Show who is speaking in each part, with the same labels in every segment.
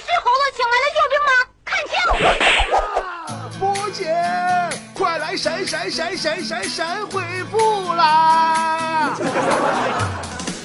Speaker 1: 是猴子请来的救兵吗？看清！
Speaker 2: 波姐，快来闪闪闪闪闪闪回复啦！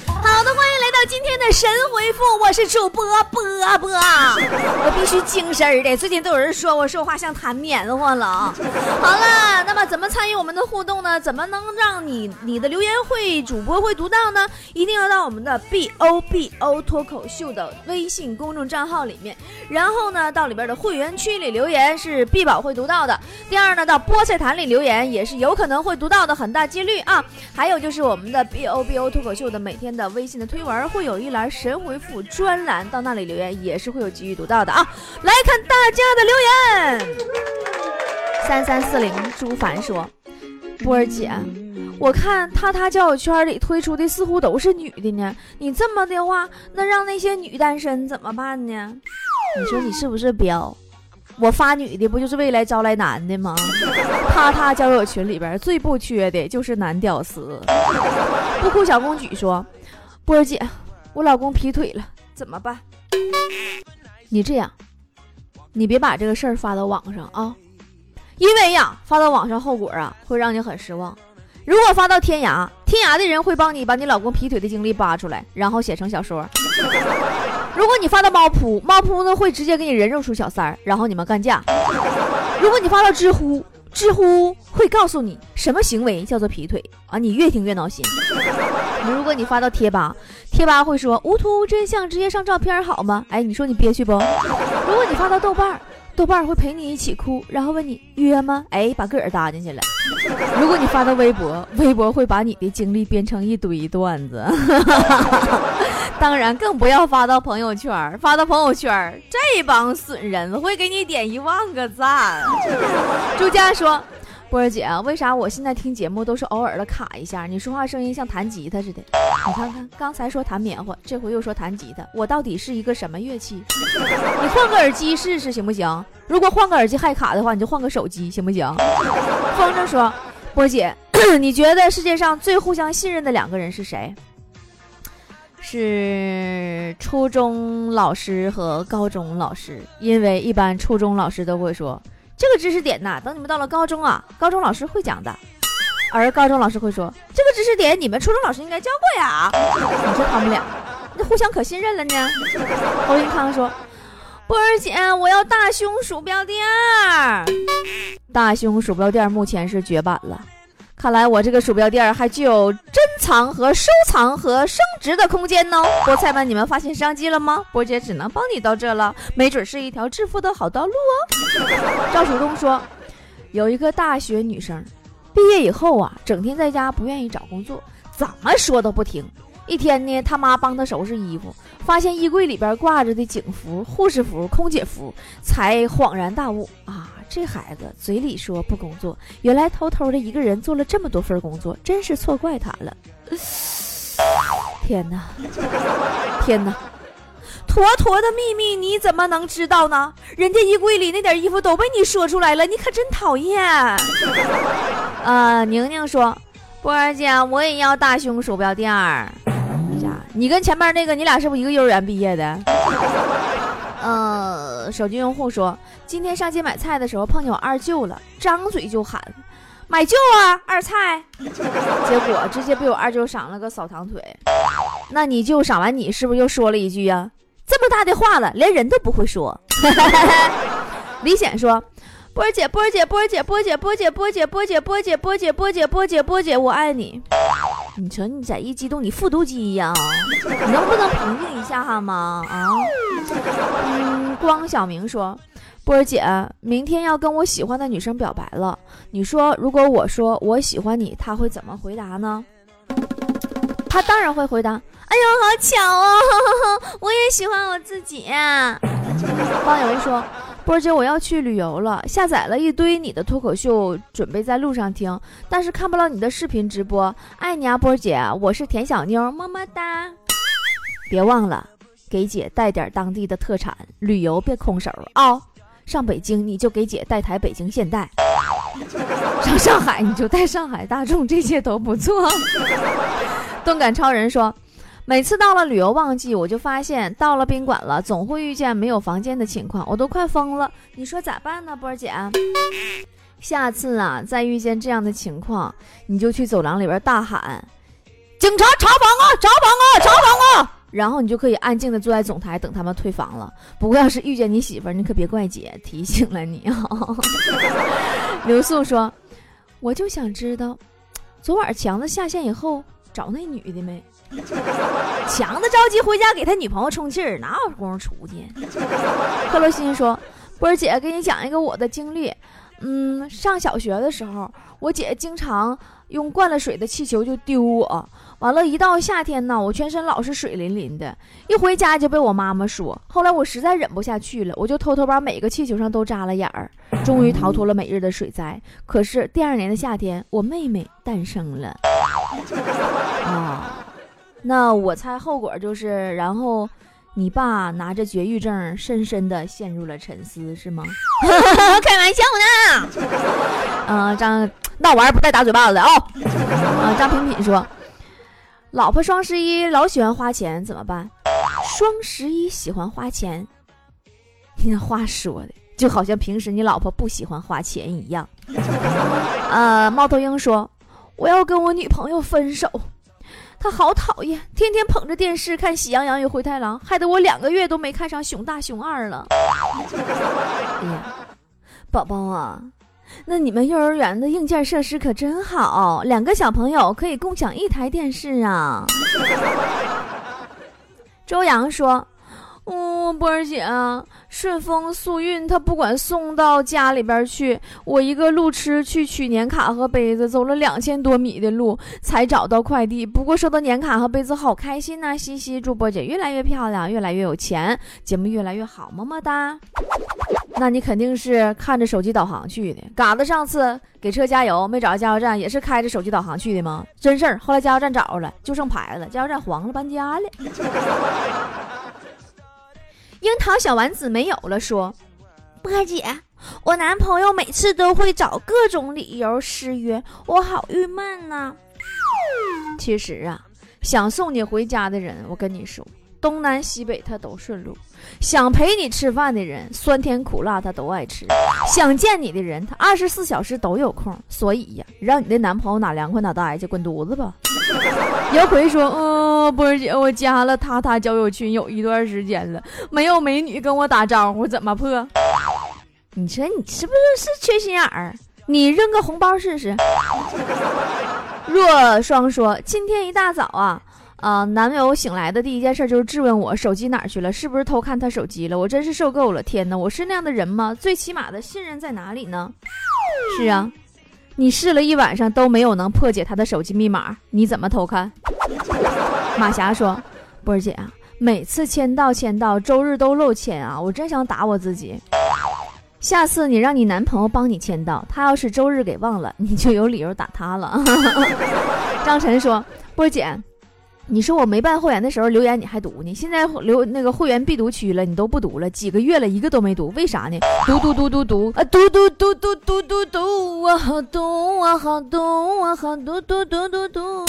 Speaker 3: 好的，欢迎来到今天的神回复，我是主播波波，我必须精神的。最近都有人说我说话像弹棉花了。好了，那么怎么参与我们的互动呢？怎么能让你你的留言会主播会读到呢？一定要到我们的 B O B O 脱口秀的微信公众账号里面，然后呢到里边的会员区里留言是必保会读到的。第二呢，到菠菜坛里留言也是有可能会读到的，很大几率啊。还有就是我们的 B O B O 脱口秀的每天的微信的推文会有一栏神回复专栏，到那里留言也是会有机遇读到的啊。来看大家的留言，三三四零朱凡说：“波儿姐，我看他他交友圈里推出的似乎都是女的呢，你这么的话，那让那些女单身怎么办呢？你说你是不是彪？我发女的不就是为来招来男的吗？他他交友群里边最不缺的就是男屌丝。”不哭小公举说：“波儿姐，我老公劈腿了，怎么办？你这样，你别把这个事儿发到网上啊，因为呀，发到网上后果啊会让你很失望。如果发到天涯，天涯的人会帮你把你老公劈腿的经历扒出来，然后写成小说。如果你发到猫扑，猫扑呢会直接给你人肉出小三儿，然后你们干架。如果你发到知乎，知乎会告诉你什么行为叫做劈腿啊，你越听越闹心。如果你发到贴吧，贴吧会说无图无真相，直接上照片好吗？哎，你说你憋屈不？如果你发到豆瓣，豆瓣会陪你一起哭，然后问你约吗？哎，把个儿搭进去了。如果你发到微博，微博会把你的经历编成一堆段子。当然，更不要发到朋友圈，发到朋友圈，这帮损人会给你点一万个赞。朱佳说。波儿姐，为啥我现在听节目都是偶尔的卡一下？你说话声音像弹吉他似的。你看看，刚才说弹棉花，这回又说弹吉他，我到底是一个什么乐器？你换个耳机试试行不行？如果换个耳机还卡的话，你就换个手机行不行？风筝说，波姐，你觉得世界上最互相信任的两个人是谁？是初中老师和高中老师，因为一般初中老师都会说。这个知识点呐，等你们到了高中啊，高中老师会讲的，而高中老师会说这个知识点你们初中老师应该教过呀。你说他们俩，那互相可信任了呢？侯云康说：“波儿姐，我要大胸鼠标垫儿。大胸鼠标垫儿目前是绝版了。”看来我这个鼠标垫还具有珍藏和收藏和升值的空间呢。菠菜们，你们发现商机了吗？波姐只能帮你到这了，没准是一条致富的好道路哦。赵曙东说，有一个大学女生，毕业以后啊，整天在家不愿意找工作，怎么说都不听。一天呢，他妈帮他收拾衣服，发现衣柜里边挂着的警服、护士服、空姐服，才恍然大悟啊。这孩子嘴里说不工作，原来偷偷的一个人做了这么多份工作，真是错怪他了。天哪，天哪！坨坨的秘密你怎么能知道呢？人家衣柜里那点衣服都被你说出来了，你可真讨厌。啊，宁宁说，波儿姐，我也要大胸鼠标垫儿。啥？你跟前面那个，你俩是不是一个幼儿园毕业的？呃，手机用户说，今天上街买菜的时候碰见我二舅了，张嘴就喊买舅啊二菜，结果直接被我二舅赏了个扫堂腿。那你舅赏完你是不是又说了一句呀？这么大的话了，连人都不会说。李显说，波儿姐，波儿姐，波儿姐，波儿姐，波儿姐，波儿姐，波儿姐，波儿姐，波儿姐，波儿姐，波姐，波姐，我爱你。你瞅你咋一激动，你复读机一样，你能不能平静一下哈吗？啊？嗯，光小明说，波儿姐，明天要跟我喜欢的女生表白了，你说如果我说我喜欢你，他会怎么回答呢？他当然会回答，哎呦，好巧哦，我也喜欢我自己。方游说。波姐，我要去旅游了，下载了一堆你的脱口秀，准备在路上听，但是看不到你的视频直播。爱你啊，波姐，我是田小妞，么么哒。别忘了给姐带点当地的特产，旅游别空手啊。上北京你就给姐带台北京现代，上上海你就带上海大众，这些都不错。动感超人说。每次到了旅游旺季，我就发现到了宾馆了，总会遇见没有房间的情况，我都快疯了。你说咋办呢，波儿姐？下次啊，再遇见这样的情况，你就去走廊里边大喊：“警察查房啊，查房啊，查房啊！”然后你就可以安静的坐在总台等他们退房了。不过要是遇见你媳妇儿，你可别怪姐提醒了你啊。刘素说：“我就想知道，昨晚强子下线以后找那女的没？强子着急回家给他女朋友充气儿，哪有功夫出去？” 克罗心说：“波儿姐，给你讲一个我的经历。”嗯，上小学的时候，我姐经常用灌了水的气球就丢我。完了，一到夏天呢，我全身老是水淋淋的，一回家就被我妈妈说。后来我实在忍不下去了，我就偷偷把每个气球上都扎了眼儿，终于逃脱了每日的水灾。可是第二年的夏天，我妹妹诞生了。啊，那我猜后果就是，然后。你爸拿着绝育证，深深的陷入了沉思，是吗？开玩笑呢。嗯，张闹玩不带打嘴巴子的哦。啊，张品品说，老婆双十一老喜欢花钱，怎么办？双十一喜欢花钱，你那话说的就好像平时你老婆不喜欢花钱一样。呃，猫头鹰说，我要跟我女朋友分手。他好讨厌，天天捧着电视看《喜羊羊与灰太狼》，害得我两个月都没看上《熊大熊二》了。哎呀，宝宝啊，那你们幼儿园的硬件设施可真好，两个小朋友可以共享一台电视啊。周洋说。嗯，波儿姐，顺丰速运他不管送到家里边去，我一个路痴去取年卡和杯子，走了两千多米的路才找到快递。不过收到年卡和杯子，好开心呐！嘻嘻，祝波姐越来越漂亮，越来越有钱，节目越来越好，么么哒。那你肯定是看着手机导航去的。嘎子上次给车加油没找着加油站，也是开着手机导航去的吗？真事儿。后来加油站找着了，就剩牌子，加油站黄了，搬家了。樱桃小丸子没有了，说：“波姐，我男朋友每次都会找各种理由失约，我好郁闷呐。”其实啊，想送你回家的人，我跟你说，东南西北他都顺路；想陪你吃饭的人，酸甜苦辣他都爱吃；想见你的人，他二十四小时都有空。所以呀，让你的男朋友哪凉快哪待去，滚犊子吧。姚奎说：“嗯，波儿姐，我加了他他交友群有一段时间了，没有美女跟我打招呼，怎么破？你说你是不是是缺心眼儿？你扔个红包试试。”若霜说：“今天一大早啊，啊，男友醒来的第一件事就是质问我手机哪儿去了，是不是偷看他手机了？我真是受够了！天哪，我是那样的人吗？最起码的信任在哪里呢？是啊。”你试了一晚上都没有能破解他的手机密码，你怎么偷看？马霞说：“波儿姐啊，每次签到签到，周日都漏签啊，我真想打我自己。下次你让你男朋友帮你签到，他要是周日给忘了，你就有理由打他了。”张晨说：“波儿姐。”你说我没办会员的时候留言你还读呢，现在留那个会员必读区了，你都不读了，几个月了一个都没读，为啥呢？读读读读读啊，读读读读读读读我，好读我，好读我，好读读读读读。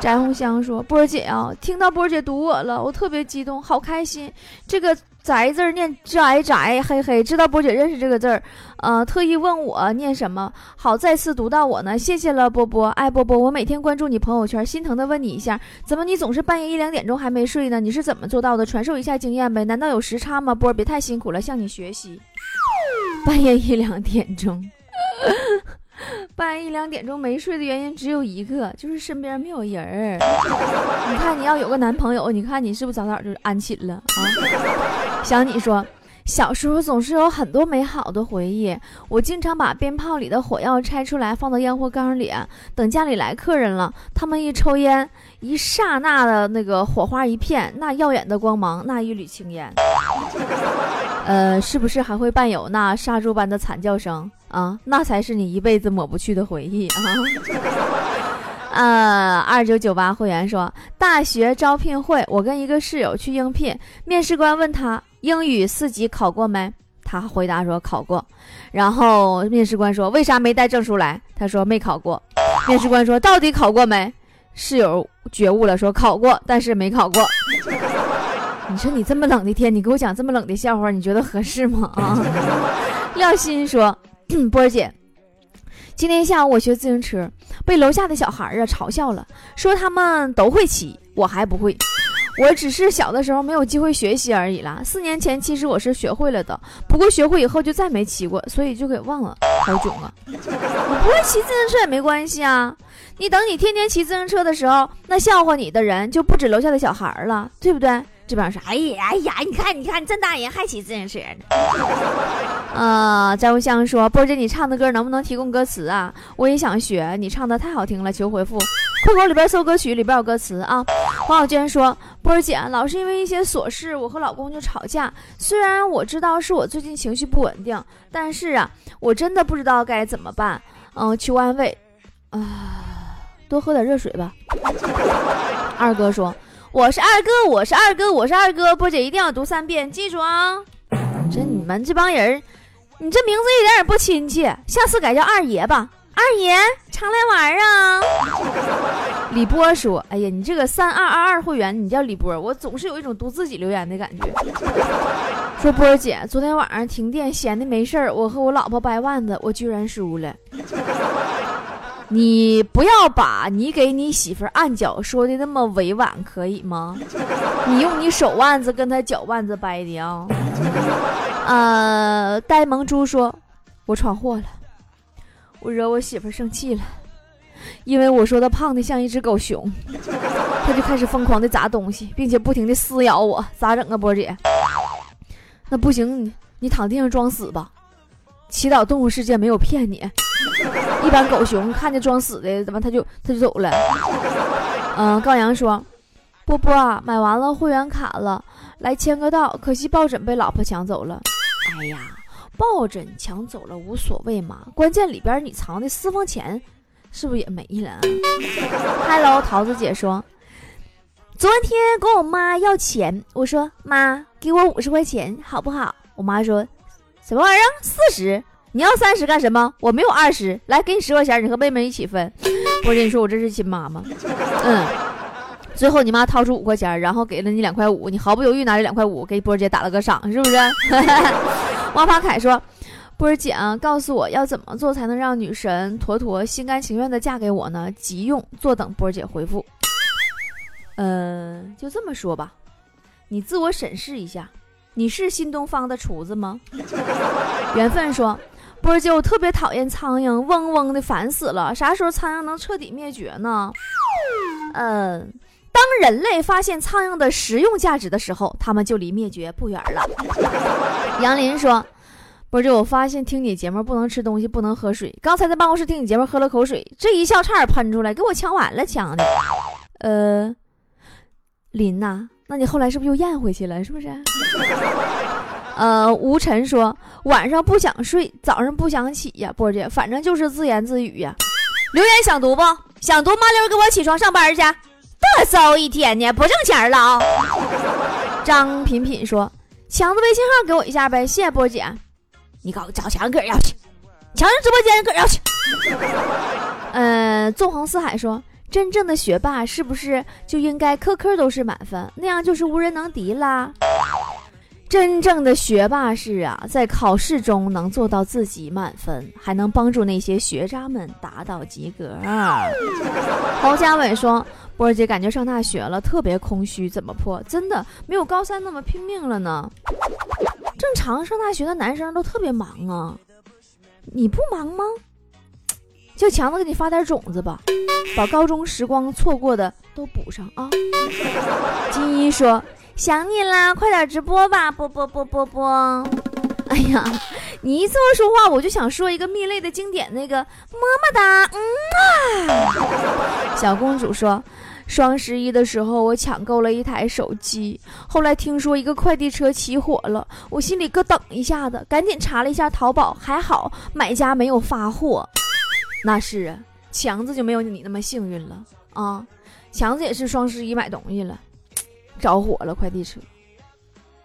Speaker 3: 翟红香说：“波儿姐啊，听到波儿姐读我了，我特别激动，好开心。这个。”宅字念宅宅，嘿嘿，知道波姐认识这个字儿，呃，特意问我念什么，好再次读到我呢，谢谢了波波，爱波波，我每天关注你朋友圈，心疼的问你一下，怎么你总是半夜一两点钟还没睡呢？你是怎么做到的？传授一下经验呗？难道有时差吗？波儿别太辛苦了，向你学习。半夜一两点钟。半夜一两点钟没睡的原因只有一个，就是身边没有人儿。你看，你要有个男朋友，你看你是不是早早就安寝了啊？想你说，小时候总是有很多美好的回忆。我经常把鞭炮里的火药拆出来，放到烟火缸里，等家里来客人了，他们一抽烟，一刹那的那个火花一片，那耀眼的光芒，那一缕青烟。呃，是不是还会伴有那杀猪般的惨叫声啊？那才是你一辈子抹不去的回忆啊！呃，二九九八会员说，大学招聘会，我跟一个室友去应聘，面试官问他英语四级考过没？他回答说考过。然后面试官说为啥没带证书来？他说没考过。面试官说到底考过没？室友觉悟了，说考过，但是没考过。你说你这么冷的天，你给我讲这么冷的笑话，你觉得合适吗？啊？廖鑫说：“ 波儿姐，今天下午我学自行车，被楼下的小孩儿啊嘲笑了，说他们都会骑，我还不会。我只是小的时候没有机会学习而已啦。四年前其实我是学会了的，不过学会以后就再没骑过，所以就给忘了。好囧啊！我不会骑自行车也没关系啊，你等你天天骑自行车的时候，那笑话你的人就不止楼下的小孩了，对不对？”这边说：“哎呀，哎呀，你看，你看，你这大人还骑自行车呢。”啊，张无香说：“波姐，你唱的歌能不能提供歌词啊？我也想学，你唱的太好听了，求回复。酷狗里边搜歌曲，里边有歌词啊。”黄小娟说：“波姐，老是因为一些琐事，我和老公就吵架。虽然我知道是我最近情绪不稳定，但是啊，我真的不知道该怎么办。嗯，求安慰。啊，多喝点热水吧。”二哥说。我是二哥，我是二哥，我是二哥。波姐一定要读三遍，记住啊！这你们这帮人，你这名字一点也不亲切，下次改叫二爷吧。二爷常来玩啊！李波说：“哎呀，你这个三二二二会员，你叫李波，我总是有一种读自己留言的感觉。”说波姐，昨天晚上停电，闲的没事儿，我和我老婆掰腕子，我居然输了。你不要把你给你媳妇按脚说的那么委婉，可以吗？你用你手腕子跟她脚腕子掰的啊！呃，呆萌猪说：“我闯祸了，我惹我媳妇生气了，因为我说她胖的像一只狗熊，她就开始疯狂的砸东西，并且不停的撕咬我，咋整啊，波姐？那不行，你躺地上装死吧，祈祷动物世界没有骗你。”一般狗熊看见装死的，怎么他就他就走了？嗯，高阳说：“波波买完了会员卡了，来签个到。可惜抱枕被老婆抢走了。哎呀，抱枕抢走了无所谓嘛，关键里边你藏的私房钱是不是也没了？”Hello，桃子姐说：“昨天跟我妈要钱，我说妈给我五十块钱好不好？我妈说什么玩意儿？四十。”你要三十干什么？我没有二十，来给你十块钱，你和妹妹一起分。我跟你说，我这是亲妈妈。嗯，最后你妈掏出五块钱，然后给了你两块五，你毫不犹豫拿着两块五给波姐打了个赏，是不是？王发凯说：“波姐啊，告诉我要怎么做才能让女神妥妥心甘情愿的嫁给我呢？急用，坐等波姐回复。嗯，就这么说吧，你自我审视一下，你是新东方的厨子吗？缘分说。”波儿姐，我特别讨厌苍蝇，嗡嗡的，烦死了。啥时候苍蝇能彻底灭绝呢？嗯，当人类发现苍蝇的实用价值的时候，他们就离灭绝不远了。杨林说：“波儿姐，我发现听你节目不能吃东西，不能喝水。刚才在办公室听你节目喝了口水，这一笑差点喷出来，给我呛完了，呛的。呃，林呐，那你后来是不是又咽回去了？是不是？”呃，吴晨说晚上不想睡，早上不想起呀，波姐，反正就是自言自语呀。留言想读不？想读，麻溜给我起床上班去。嘚瑟一天呢，不挣钱了啊。张品品说，强子微信号给我一下呗，谢谢波姐。你搞找强哥要去，强子直播间哥要去。呃，纵横四海说，真正的学霸是不是就应该科科都是满分，那样就是无人能敌啦？真正的学霸是啊，在考试中能做到自己满分，还能帮助那些学渣们达到及格啊。侯家伟说：“波儿姐，感觉上大学了，特别空虚，怎么破？真的没有高三那么拼命了呢？正常上大学的男生都特别忙啊，你不忙吗？叫强子给你发点种子吧，把高中时光错过的都补上啊。”金一说。想你啦，快点直播吧！波波波波波。哎呀，你一这么说话，我就想说一个蜜类的经典，那个么么哒，嗯啊。小公主说，双十一的时候我抢购了一台手机，后来听说一个快递车起火了，我心里咯噔一下子，赶紧查了一下淘宝，还好买家没有发货。那是啊，强子就没有你那么幸运了啊，强子也是双十一买东西了。着火了，快递车，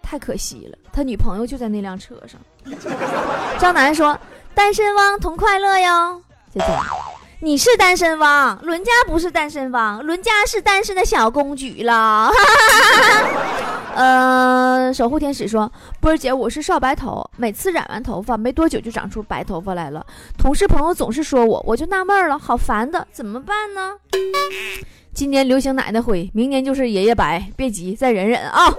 Speaker 3: 太可惜了。他女朋友就在那辆车上。张楠说：“单身汪同快乐哟，姐姐，你是单身汪，伦家不是单身汪，伦家是单身的小公举了。呃，守护天使说，波儿姐，我是少白头，每次染完头发没多久就长出白头发来了。同事朋友总是说我，我就纳闷了，好烦的，怎么办呢？今年流行奶奶灰，明年就是爷爷白，别急，再忍忍啊。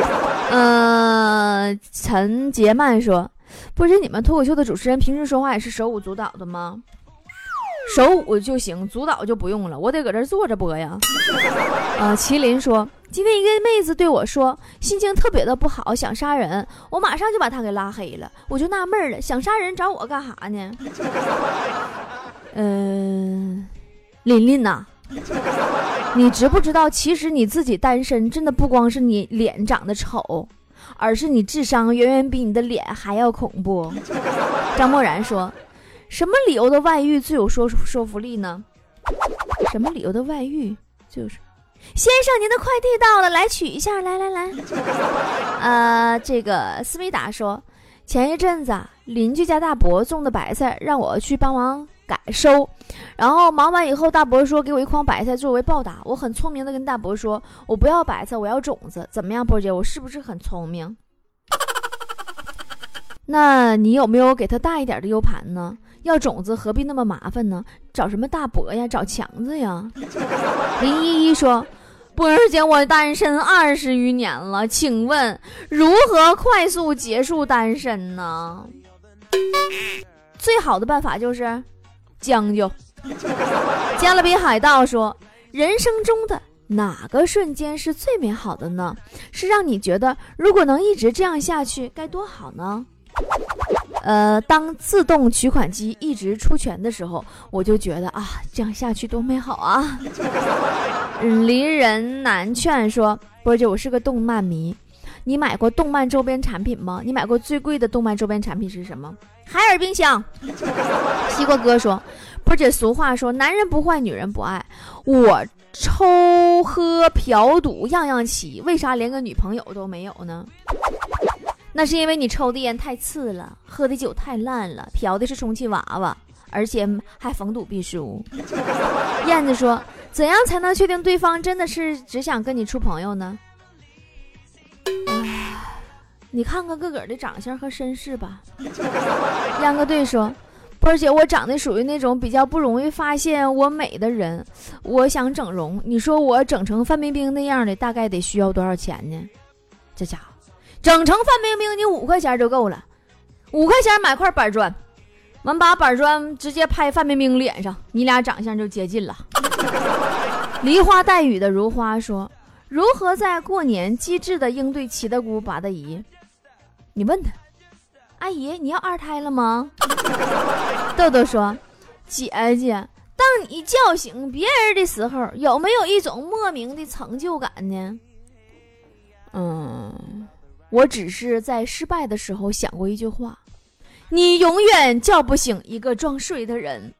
Speaker 3: 呃，陈杰曼说，不是，你们脱口秀的主持人平时说话也是手舞足蹈的吗？手舞就行，足蹈就不用了，我得搁这坐着播呀。啊，麒麟说，今天一个妹子对我说，心情特别的不好，想杀人，我马上就把她给拉黑了。我就纳闷了，想杀人找我干啥呢？嗯，琳琳呐，你知不知道，其实你自己单身，真的不光是你脸长得丑，而是你智商远远比你的脸还要恐怖。张默然说。什么理由的外遇最有说说服力呢？什么理由的外遇就是，先生，您的快递到了，来取一下，来来来。呃，这个思密达说，前一阵子邻居家大伯种的白菜，让我去帮忙改收，然后忙完以后，大伯说给我一筐白菜作为报答。我很聪明的跟大伯说，我不要白菜，我要种子，怎么样，波姐，我是不是很聪明？那你有没有给他大一点的 U 盘呢？要种子何必那么麻烦呢？找什么大伯呀？找强子呀？林依依说：“波儿姐，我单身二十余年了，请问如何快速结束单身呢？”最好的办法就是将就。加勒比海盗说：“人生中的哪个瞬间是最美好的呢？是让你觉得如果能一直这样下去该多好呢？”呃，当自动取款机一直出拳的时候，我就觉得啊，这样下去多美好啊！离人难劝说，波姐，我是个动漫迷，你买过动漫周边产品吗？你买过最贵的动漫周边产品是什么？海尔冰箱。西瓜哥说，不姐，俗话说，男人不坏，女人不爱。我抽喝嫖赌样样齐，为啥连个女朋友都没有呢？那是因为你抽的烟太次了，喝的酒太烂了，嫖的是充气娃娃，而且还逢赌必输。燕子说：“怎样才能确定对方真的是只想跟你处朋友呢？”你看看个个的长相和身世吧。秧歌队说：“波儿姐，我长得属于那种比较不容易发现我美的人，我想整容。你说我整成范冰冰那样的，大概得需要多少钱呢？这家伙。”整成范冰冰，你五块钱就够了，五块钱买块板砖，完把板砖直接拍范冰冰脸上，你俩长相就接近了。梨花带雨的如花说：“如何在过年机智的应对七大姑八大姨？”你问他，阿姨，你要二胎了吗？豆豆说：“姐姐，当你叫醒别人的时候，有没有一种莫名的成就感呢？”嗯。我只是在失败的时候想过一句话：你永远叫不醒一个装睡的人。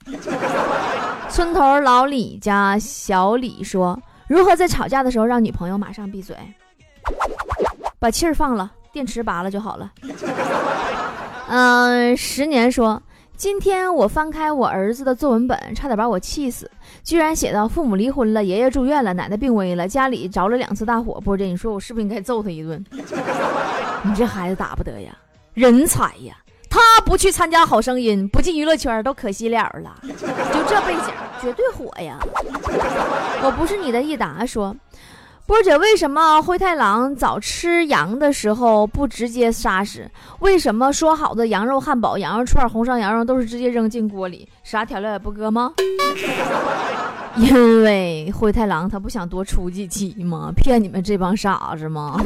Speaker 3: 村头老李家小李说：“如何在吵架的时候让女朋友马上闭嘴？把气儿放了，电池拔了就好了。”嗯，十年说。今天我翻开我儿子的作文本，差点把我气死。居然写到父母离婚了，爷爷住院了，奶奶病危了，家里着了两次大火。波姐，你说我是不是应该揍他一顿？你这孩子打不得呀，人才呀！他不去参加好声音，不进娱乐圈，都可惜了了。就这背景，绝对火呀！我不是你的益达说。波姐，为什么灰太狼早吃羊的时候不直接杀死？为什么说好的羊肉汉堡、羊肉串、红烧羊肉都是直接扔进锅里，啥调料也不搁吗？因为灰太狼他不想多出几期吗？骗你们这帮傻子吗？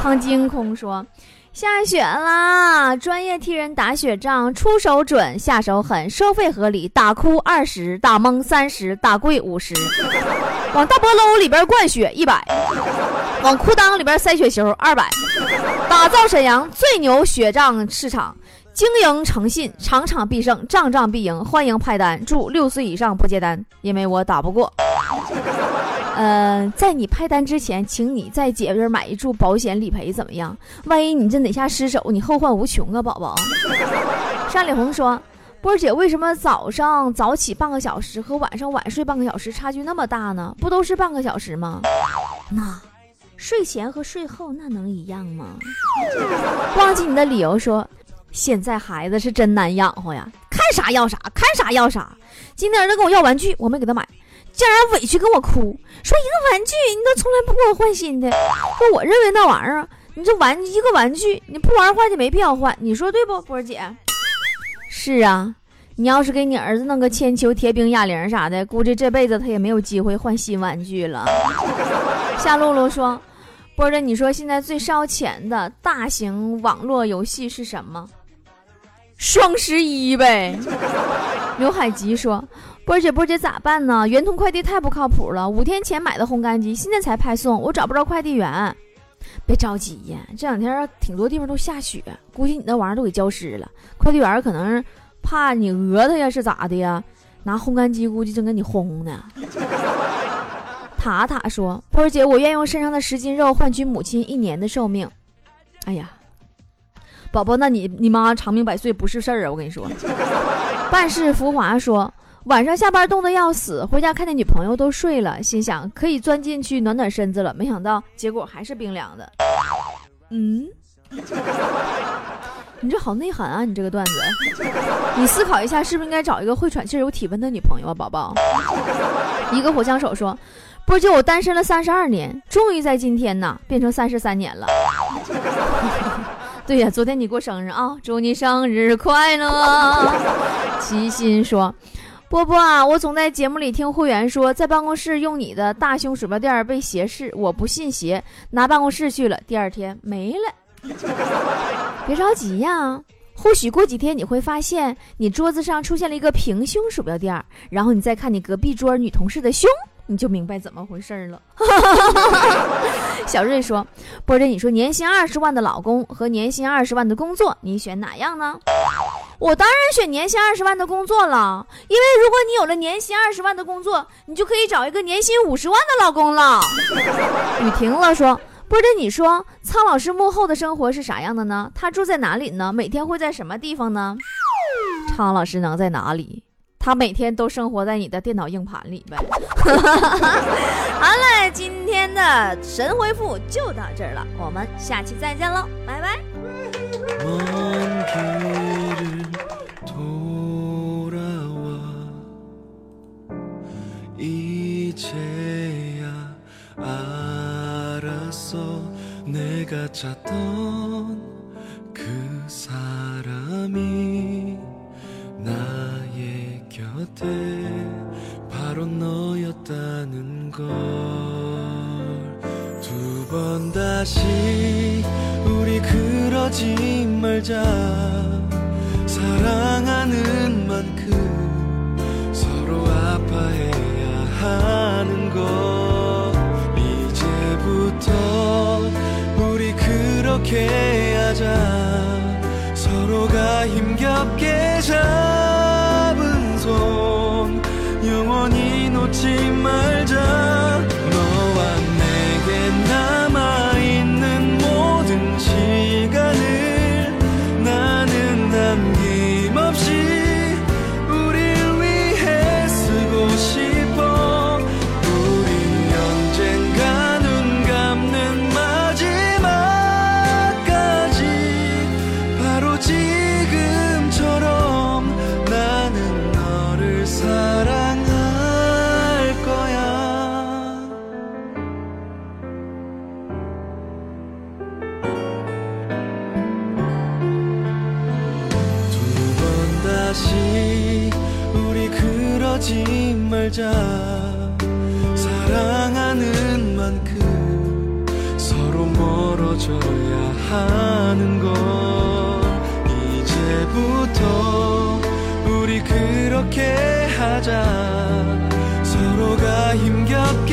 Speaker 3: 苍金空说。下雪啦！专业替人打雪仗，出手准，下手狠，收费合理，打哭二十，打懵三十，打跪五十。往大波篓里边灌雪一百，往裤裆里边塞雪球二百。打造沈阳最牛雪仗市场，经营诚信，场场必胜，仗仗必赢。欢迎派单，祝六岁以上不接单，因为我打不过。呃，在你派单之前，请你在姐这买一注保险理赔，怎么样？万一你这哪下失手，你后患无穷啊，宝宝。山里红说：“波儿姐，为什么早上早起半个小时和晚上晚睡半个小时差距那么大呢？不都是半个小时吗？那睡前和睡后那能一样吗？忘记你的理由说，现在孩子是真难养活呀，看啥要啥，看啥要啥。今天儿子跟我要玩具，我没给他买，竟然委屈跟我哭，说一个玩具你都从来不给我换新的。说我认为那玩意儿，你这玩一个玩具你不玩坏就没必要换，你说对不，波儿姐？是啊，你要是给你儿子弄个铅球、铁饼、哑铃啥的，估计这辈子他也没有机会换新玩具了。夏露露说：“波儿姐，你说现在最烧钱的大型网络游戏是什么？双十一呗。”刘海吉说：“波儿姐，波儿姐咋办呢？圆通快递太不靠谱了，五天前买的烘干机现在才派送，我找不着快递员。别着急呀，这两天挺多地方都下雪，估计你那玩意儿都给浇湿了。快递员可能怕你讹他呀，是咋的呀？拿烘干机估计正给你烘呢。”塔塔说：“波儿姐，我愿用身上的十斤肉换取母亲一年的寿命。”哎呀，宝宝，那你你妈长命百岁不是事儿啊！我跟你说。半世浮华说：“晚上下班冻得要死，回家看见女朋友都睡了，心想可以钻进去暖暖身子了，没想到结果还是冰凉的。”嗯，你这好内涵啊！你这个段子，你思考一下，是不是应该找一个会喘气、有体温的女朋友啊，宝宝？一个火枪手说。波姐，我单身了三十二年，终于在今天呢变成三十三年了。对呀，昨天你过生日啊，祝你生日快乐。齐心说：“波波啊，我总在节目里听会员说，在办公室用你的大胸鼠标垫被斜视，我不信邪，拿办公室去了，第二天没了。别着急呀，或许过几天你会发现，你桌子上出现了一个平胸鼠标垫，然后你再看你隔壁桌女同事的胸。”你就明白怎么回事了。小瑞说：“波姐，你说年薪二十万的老公和年薪二十万的工作，你选哪样呢？”我当然选年薪二十万的工作了，因为如果你有了年薪二十万的工作，你就可以找一个年薪五十万的老公了。雨停了说：“波姐，你说苍老师幕后的生活是啥样的呢？他住在哪里呢？每天会在什么地方呢？”苍老师能在哪里？他每天都生活在你的电脑硬盘里呗。好了，今天的神回复就到这儿了，我们下期再见喽，拜拜。 바로 너였다는 걸. 두 번 다시 우리 그러지 말자. 사랑하는 만큼 서로 아파해야 하는 것 그렇게 하자. 서로가 힘겹게 잡은 손. 영원히 놓지 말 말자. 사랑하는 만큼 서로 멀어져야 하는 것. 이제부터 우리 그렇게 하자. 서로가 힘겹게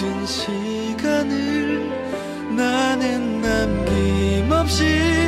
Speaker 4: 모든 시간을 나는 남김없이